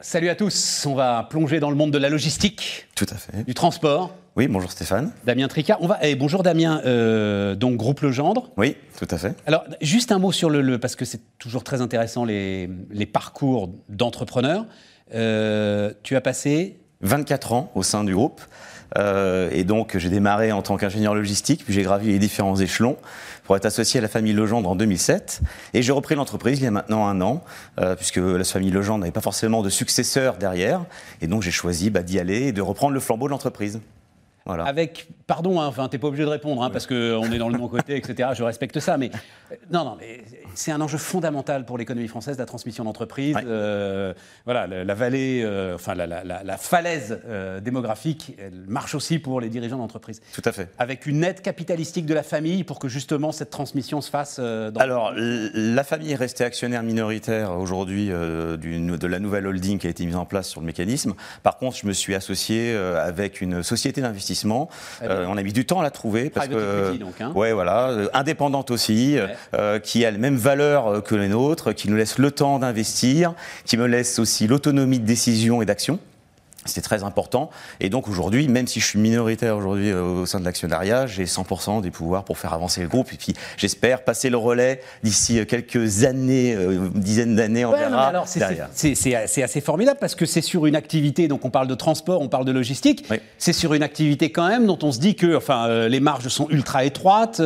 Salut à tous, on va plonger dans le monde de la logistique. Tout à fait. Du transport. Oui, bonjour Stéphane. Damien Tricard. On va, eh, bonjour Damien, euh, donc groupe Legendre. Oui, tout à fait. Alors, juste un mot sur le, le parce que c'est toujours très intéressant les, les parcours d'entrepreneurs. Euh, tu as passé 24 ans au sein du groupe. Euh, et donc, j'ai démarré en tant qu'ingénieur logistique, puis j'ai gravi les différents échelons pour être associé à la famille Legendre en 2007. Et j'ai repris l'entreprise il y a maintenant un an, euh, puisque la famille Legendre n'avait pas forcément de successeur derrière. Et donc, j'ai choisi bah, d'y aller et de reprendre le flambeau de l'entreprise. Avec, pardon, hein, enfin, t'es pas obligé de répondre, hein, parce qu'on est dans le bon côté, etc. Je respecte ça, mais euh, non, non, mais c'est un enjeu fondamental pour l'économie française, la transmission d'entreprise. Euh, voilà, la, vallée, euh, enfin, la, la, la falaise démographique, elle marche aussi pour les dirigeants d'entreprise. Tout à fait. Avec une aide capitalistique de la famille pour que justement cette transmission se fasse. Dans Alors, la famille est restée actionnaire minoritaire aujourd'hui de la nouvelle holding qui a été mise en place sur le mécanisme. Par contre, je me suis associé avec une société d'investissement euh, on a mis du temps à la trouver parce que donc, hein. ouais voilà, euh, indépendante aussi, euh, qui a les mêmes valeurs que les nôtres, qui nous laisse le temps d'investir, qui me laisse aussi l'autonomie de décision et d'action. C'est très important. Et donc aujourd'hui, même si je suis minoritaire aujourd'hui euh, au sein de l'actionnariat, j'ai 100% des pouvoirs pour faire avancer le groupe. Et puis j'espère passer le relais d'ici euh, quelques années, euh, une dizaine d'années, on verra. C'est assez formidable parce que c'est sur une activité, donc on parle de transport, on parle de logistique, c'est sur une activité quand même dont on se dit que enfin, les marges sont ultra étroites,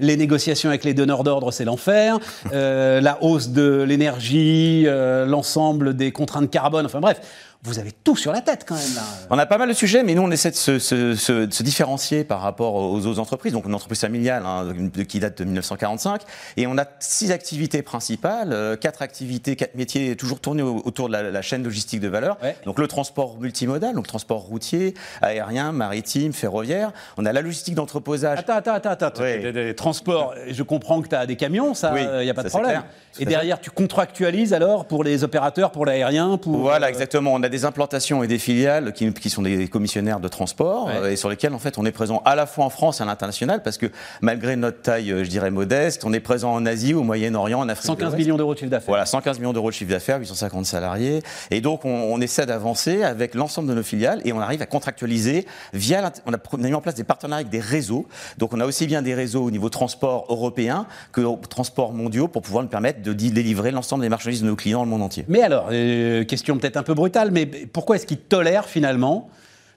les négociations avec les donneurs d'ordre, c'est l'enfer, la hausse de l'énergie, l'ensemble des contraintes carbone, enfin bref vous avez tout sur la tête quand même. Là. On a pas mal de sujets, mais nous on essaie de se, se, se, se différencier par rapport aux autres entreprises. Donc une entreprise familiale hein, qui date de 1945, et on a six activités principales, euh, quatre activités, quatre métiers toujours tournés autour de la, la chaîne logistique de valeur. Donc le transport multimodal, donc transport routier, aérien, maritime, ferroviaire. On a la logistique d'entreposage. Attends, attends, attends, attends. Des, transports. Je comprends que tu as des camions, ça, il n'y a pas de problème. Et derrière, tu contractualises alors pour les opérateurs, pour l'aérien, pour. Voilà, exactement. On a des implantations et des filiales qui, qui sont des commissionnaires de transport euh, et sur lesquels en fait on est présent à la fois en France et à l'international parce que malgré notre taille, euh, je dirais modeste, on est présent en Asie, au Moyen-Orient, en Afrique. 115 millions d'euros de chiffre d'affaires. Voilà, 115 millions d'euros de chiffre d'affaires, 850 salariés. Et donc on, on essaie d'avancer avec l'ensemble de nos filiales et on arrive à contractualiser via. On a, on a mis en place des partenariats avec des réseaux. Donc on a aussi bien des réseaux au niveau transport européen que transport mondiaux pour pouvoir nous permettre de délivrer l'ensemble des marchandises de nos clients dans le monde entier. Mais alors, euh, question peut-être un peu brutale, mais pourquoi est-ce qu'ils tolèrent finalement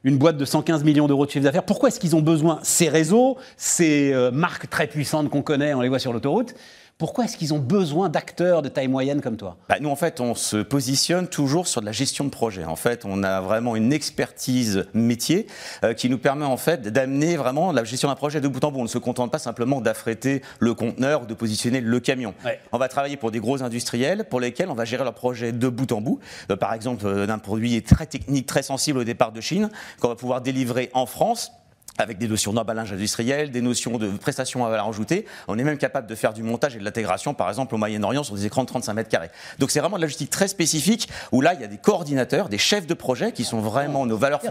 une boîte de 115 millions d'euros de chiffre d'affaires? Pourquoi est-ce qu'ils ont besoin, ces réseaux, ces euh, marques très puissantes qu'on connaît, on les voit sur l'autoroute, pourquoi est-ce qu'ils ont besoin d'acteurs de taille moyenne comme toi? Bah, Nous, en fait, on se positionne toujours sur de la gestion de projet. En fait, on a vraiment une expertise métier euh, qui nous permet en fait d'amener vraiment la gestion d'un projet de bout en bout. On ne se contente pas simplement d'affréter le conteneur ou de positionner le camion. On va travailler pour des gros industriels pour lesquels on va gérer leur projet de bout en bout. Euh, par exemple, euh, d'un produit très technique, très sensible au départ de Chine, qu'on va pouvoir délivrer en France avec des notions d'emballage industriel, des notions de prestations à valeur ajoutée. On est même capable de faire du montage et de l'intégration, par exemple, au Moyen-Orient sur des écrans de 35 mètres carrés. Donc c'est vraiment de la logistique très spécifique où là, il y a des coordinateurs, des chefs de projet qui sont vraiment nos valeurs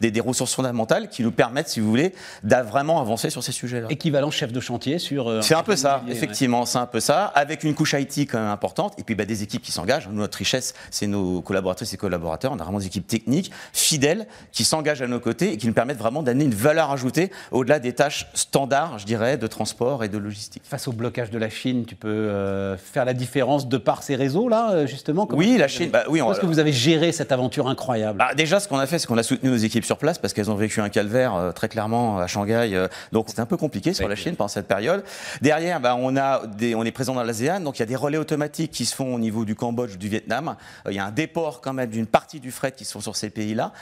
des, des, ressources fondamentales qui nous permettent, si vous voulez, de vraiment avancer sur ces sujets-là. Équivalent chef de chantier sur. Euh, c'est un peu ça, effectivement, c'est un peu ça, avec une couche IT quand même importante et puis bah, des équipes qui s'engagent. Notre richesse, c'est nos collaboratrices et collaborateurs. On a vraiment des équipes techniques, fidèles, qui s'engagent à nos côtés et qui nous permettent vraiment d'amener une valeur ajouter au-delà des tâches standards, je dirais, de transport et de logistique. Face au blocage de la Chine, tu peux euh, faire la différence de par ces réseaux-là, euh, justement Oui, la Chine. Bah, oui, Comment est-ce que vous avez géré cette aventure incroyable bah, Déjà, ce qu'on a fait, c'est qu'on a soutenu nos équipes sur place parce qu'elles ont vécu un calvaire euh, très clairement à Shanghai. donc, c'était un peu compliqué sur la Chine pendant cette période. Derrière, bah, on, a des, on est présent dans l'ASEAN, donc il y a des relais automatiques qui se font au niveau du Cambodge, du Vietnam. il y a un déport quand même d'une partie du fret qui se font sur ces pays-là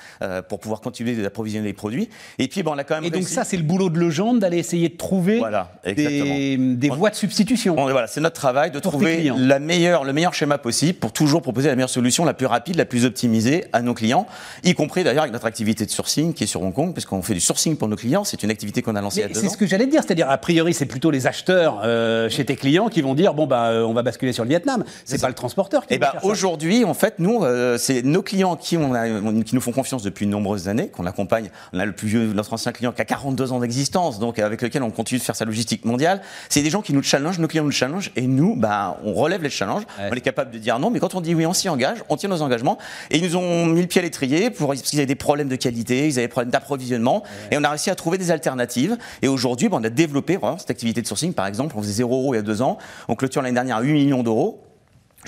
pour pouvoir continuer d'approvisionner les produits. Et puis, on a quand même. Et ça, c'est le boulot de Legendre d'aller essayer de trouver des, voies de substitution. voilà, c'est notre travail de trouver la meilleure, le meilleur schéma possible pour toujours proposer la meilleure solution, la plus rapide, la plus optimisée à nos clients, y compris d'ailleurs avec notre activité de sourcing qui est sur Hong Kong, puisqu'on fait du sourcing pour nos clients. C'est une activité qu'on a lancée deux C'est ce que j'allais dire, c'est-à-dire a priori c'est plutôt les acheteurs euh, chez tes clients qui vont dire bon bah euh, on va basculer sur le Vietnam. C'est pas le transporteur qui. Et eh bah, aujourd'hui en fait nous euh, c'est nos clients qui, on a, qui nous font confiance depuis de nombreuses années, qu'on accompagne. On a le plus vieux, notre ancien client client qui a 42 ans d'existence, donc avec lequel on continue de faire sa logistique mondiale. C'est des gens qui nous challengent, nos clients nous challengent, et nous, bah, on relève les challenges. On est capable de dire non, mais quand on dit oui, on s'y engage, on tient nos engagements. Et ils nous ont mis le pied à l'étrier pour, parce qu'ils avaient des problèmes de qualité, ils avaient des problèmes d'approvisionnement, et on a réussi à trouver des alternatives. Et aujourd'hui, bah, on a développé vraiment cette activité de sourcing. Par exemple, on faisait 0 euros il y a deux ans, on clôture l'année dernière à 8 millions d'euros.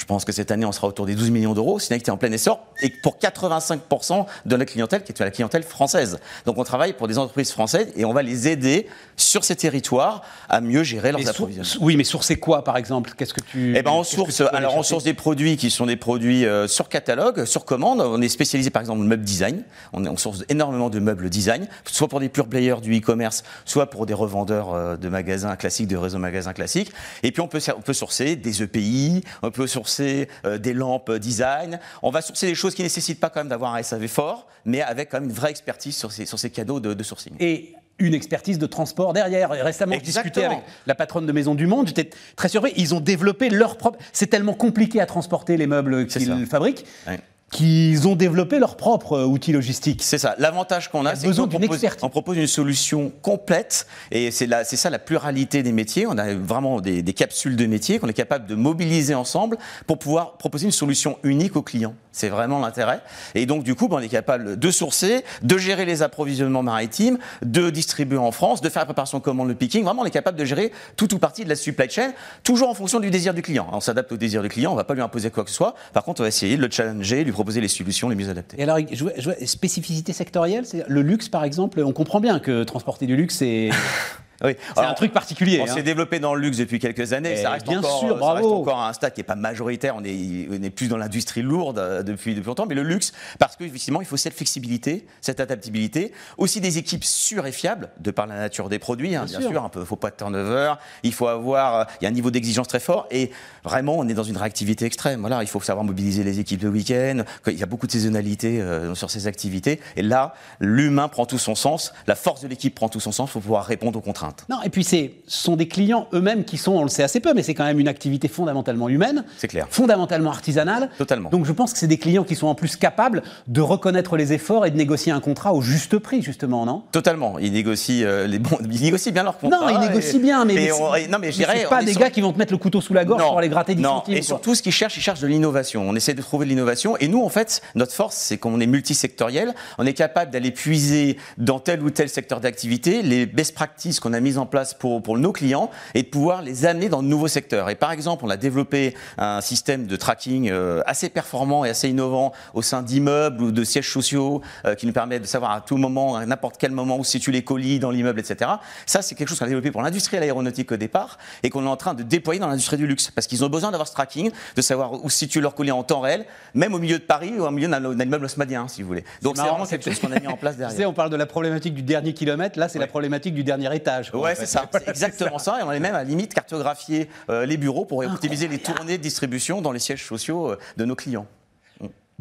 Je pense que cette année, on sera autour des 12 millions d'euros. C'est une activité en plein essor et pour 85% de la clientèle qui est la clientèle française. Donc on travaille pour des entreprises françaises et on va les aider sur ces territoires à mieux gérer leurs approvisionnements. Oui, mais sourcer quoi, par exemple? Qu'est-ce que tu Eh ben, on source. Alors, on source des produits qui sont des produits euh, sur catalogue, sur commande. On est spécialisé, par exemple, dans le meuble design. On, on, source énormément de meubles design, soit pour des pure players du e-commerce, soit pour des revendeurs euh, de magasins classiques, de réseaux magasins classiques. Et puis, on peut, on peut sourcer des EPI, on peut sourcer euh, des lampes design. On va sourcer des choses qui ne nécessitent pas quand même d'avoir un SAV fort, mais avec quand même une vraie expertise sur ces, sur ces cadeaux de, de sourcing. Et une expertise de transport derrière. Récemment, j'ai discuté avec la patronne de Maison du Monde, j'étais très surpris. Ils ont développé leur propre. C'est tellement compliqué à transporter les meubles qu'ils fabriquent. Ouais qu'ils ont développé leur propre euh, outil logistique. C'est ça. L'avantage qu'on a, c'est qu'on propose, on propose une solution complète, et c'est ça la pluralité des métiers. On a vraiment des, des capsules de métiers qu'on est capable de mobiliser ensemble pour pouvoir proposer une solution unique aux clients. C'est vraiment l'intérêt. Et donc, du coup, ben, on est capable de sourcer, de gérer les approvisionnements maritimes, de distribuer en France, de faire la préparation commande, le picking. Vraiment, on est capable de gérer tout ou partie de la supply chain, toujours en fonction du désir du client. On s'adapte au désir du client, on ne va pas lui imposer quoi que ce soit. Par contre, on va essayer de le challenger, lui proposer les solutions les mieux adaptées. Et alors, je vois, je vois spécificité sectorielle, le luxe, par exemple, on comprend bien que transporter du luxe, c'est. Oui. C'est un truc particulier. On hein. s'est développé dans le luxe depuis quelques années. ça reste, bien encore, sûr, bravo. ça reste encore un stade qui n'est pas majoritaire. On est, on est plus dans l'industrie lourde euh, depuis, depuis longtemps. Mais le luxe, parce qu'effectivement, il faut cette flexibilité, cette adaptabilité. Aussi des équipes sûres et fiables, de par la nature des produits, hein, bien, bien, sûr. Il ne faut pas de turnover. Il faut avoir. Il y a un niveau d'exigence très fort. Et vraiment, on est dans une réactivité extrême. Voilà, il faut savoir mobiliser les équipes le week-end. Il y a beaucoup de saisonnalité euh, sur ces activités. Et là, l'humain prend tout son sens. La force de l'équipe prend tout son sens pour pouvoir répondre aux contraintes. Non, et puis ce sont des clients eux-mêmes qui sont, on le sait assez peu, mais c'est quand même une activité fondamentalement humaine. C'est clair. Fondamentalement artisanale. Totalement. Donc je pense que c'est des clients qui sont en plus capables de reconnaître les efforts et de négocier un contrat au juste prix, justement, non? Totalement. Ils négocient, euh, les bons, ils négocient bien leur contrat. Non, ils négocient bien, mais, mais, on, non, mais je dirais. pas des gars qui vont te mettre le couteau sous la gorge pour aller gratter 10 non. centimes. Et surtout, ce qu'ils cherchent, ils cherchent de l'innovation. On essaie de trouver de l'innovation. Et nous, en fait, notre force, c'est qu'on est multisectoriel. On est capable d'aller puiser dans tel ou tel secteur d'activité les best practices qu'on a mises en place pour, pour nos clients et de pouvoir les amener dans de nouveaux secteurs. Et par exemple, on a développé un système de tracking euh, assez performant et assez innovant au sein d'immeubles ou de sièges sociaux euh, qui nous permet de savoir à tout moment, à n'importe quel moment où se situent les colis dans l'immeuble, etc. Ça, c'est quelque chose qu'on a développé pour l'industrie de l'aéronautique au départ et qu'on est en train de déployer dans l'industrie du luxe parce qu'ils ont besoin d'avoir ce tracking, de savoir où se situent leurs colis en temps réel, même au milieu de Paris ou au milieu d'un immeuble osmadien, si vous voulez. Donc c'est vraiment quelque chose qu'on a mis en place derrière. Tu sais, on parle de la problématique du dernier kilomètre, là, c'est ouais. la problématique du dernier étage. Ouais, c'est ça. C'est exactement ça. Et on est même à la limite cartographier euh, les bureaux pour optimiser les tournées de distribution dans les sièges sociaux euh, de nos clients.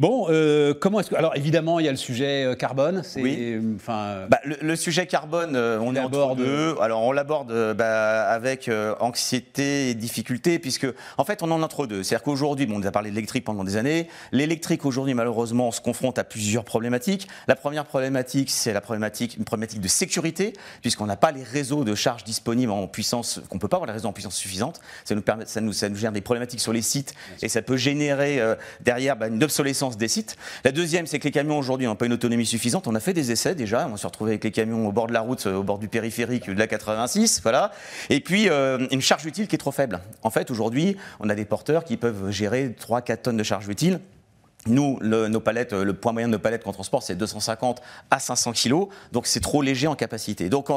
Bon, euh, comment est-ce que. Alors, évidemment, il y a le sujet euh, carbone. Oui. Enfin, bah, le, le, sujet carbone, euh, on est entre deux. Alors, on l'aborde bah, avec euh, anxiété et difficulté, puisque, en fait, on en entre deux. C'est-à-dire qu'aujourd'hui, bon, on a parlé de l'électrique pendant des années. L'électrique, aujourd'hui, malheureusement, on se confronte à plusieurs problématiques. La première problématique, c'est la problématique, une problématique de sécurité, puisqu'on n'a pas les réseaux de charge disponibles en puissance, qu'on peut pas avoir les réseaux en puissance suffisante. Ça nous, permet, ça nous, ça nous gère des problématiques sur les sites, et ça peut générer euh, derrière bah, une obsolescence des sites. La deuxième, c'est que les camions aujourd'hui n'ont pas une autonomie suffisante. On a fait des essais déjà. On s'est retrouvé avec les camions au bord de la route, au bord du périphérique de la 86, voilà. Et puis euh, une charge utile qui est trop faible. En fait, aujourd'hui, on a des porteurs qui peuvent gérer 3-4 tonnes de charge utile. Nous, le, nos palettes, le poids moyen de nos palettes qu'on transporte, c'est 250 à 500 kg, donc c'est trop léger en capacité. Donc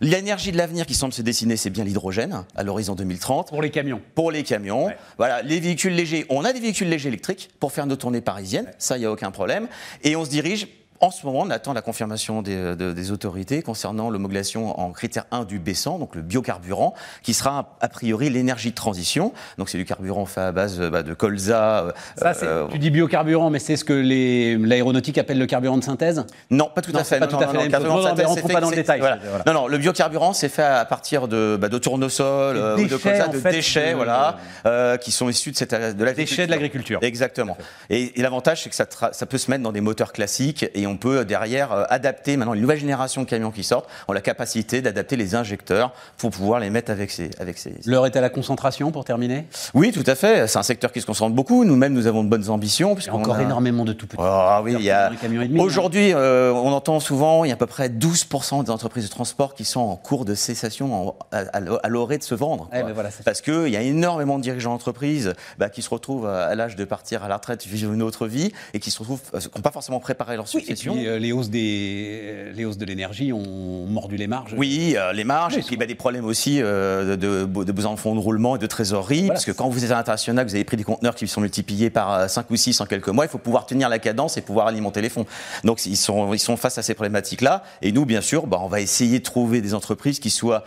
l'énergie de l'avenir qui semble se dessiner, c'est bien l'hydrogène à l'horizon 2030. Pour les camions. Pour les camions. Ouais. Voilà, les véhicules légers, on a des véhicules légers électriques pour faire nos tournées parisiennes, ouais. ça, il n'y a aucun problème. Et on se dirige en ce moment, on attend la confirmation des, de, des autorités concernant l'homologation en critère 1 du B100, donc le biocarburant, qui sera a priori l'énergie de transition. Donc c'est du carburant fait à base bah, de colza. Ça, euh, tu dis biocarburant, mais c'est ce que l'aéronautique appelle le carburant de synthèse Non, pas tout non, à fait. Pas non, tout à fait. Non, non, non, rentrons pas dans le détail. Voilà. Voilà. Non, non, le biocarburant, c'est fait à partir de, bah, de tournesol, euh, déchets, de colza, de fait, déchets, de... voilà, euh, qui sont issus de, cette, de déchets de l'agriculture. Exactement. Et, et l'avantage, c'est que ça, ça, peut se mettre dans des moteurs classiques et et on peut derrière adapter maintenant les nouvelles générations de camions qui sortent ont la capacité d'adapter les injecteurs pour pouvoir les mettre avec ces. Avec ces... L'heure est à la concentration pour terminer Oui, tout à fait. C'est un secteur qui se concentre beaucoup. Nous-mêmes, nous avons de bonnes ambitions. Il y a encore énormément de tout petits. Ah oui, il y a. Aujourd'hui, on entend souvent, il y a à peu près 12% des entreprises de transport qui sont en cours de cessation, à, l'orée de se vendre. Eh ben Parce qu'il y a énormément de dirigeants d'entreprise bah, qui se retrouvent à, l'âge de partir à la retraite, vivre une autre vie, et qui se retrouvent, euh, qui n'ont pas forcément préparé leur succession. Et puis, euh, les, hausses des, les hausses de l'énergie ont mordu les marges. Oui, euh, les marges, et puis bah, des problèmes aussi de, de, besoin de fonds de roulement et de trésorerie, parce que quand vous êtes à l'international, vous avez pris des conteneurs qui sont multipliés par 5 ou 6 en quelques mois, il faut pouvoir tenir la cadence et pouvoir alimenter les fonds. Donc ils sont, ils sont face à ces problématiques-là, et nous, bien sûr, bah, on va essayer de trouver des entreprises qui soient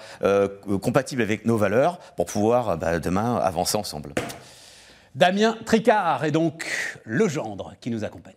compatibles avec nos valeurs pour pouvoir bah, demain avancer ensemble. Damien Tricard est donc le gendre qui nous accompagne.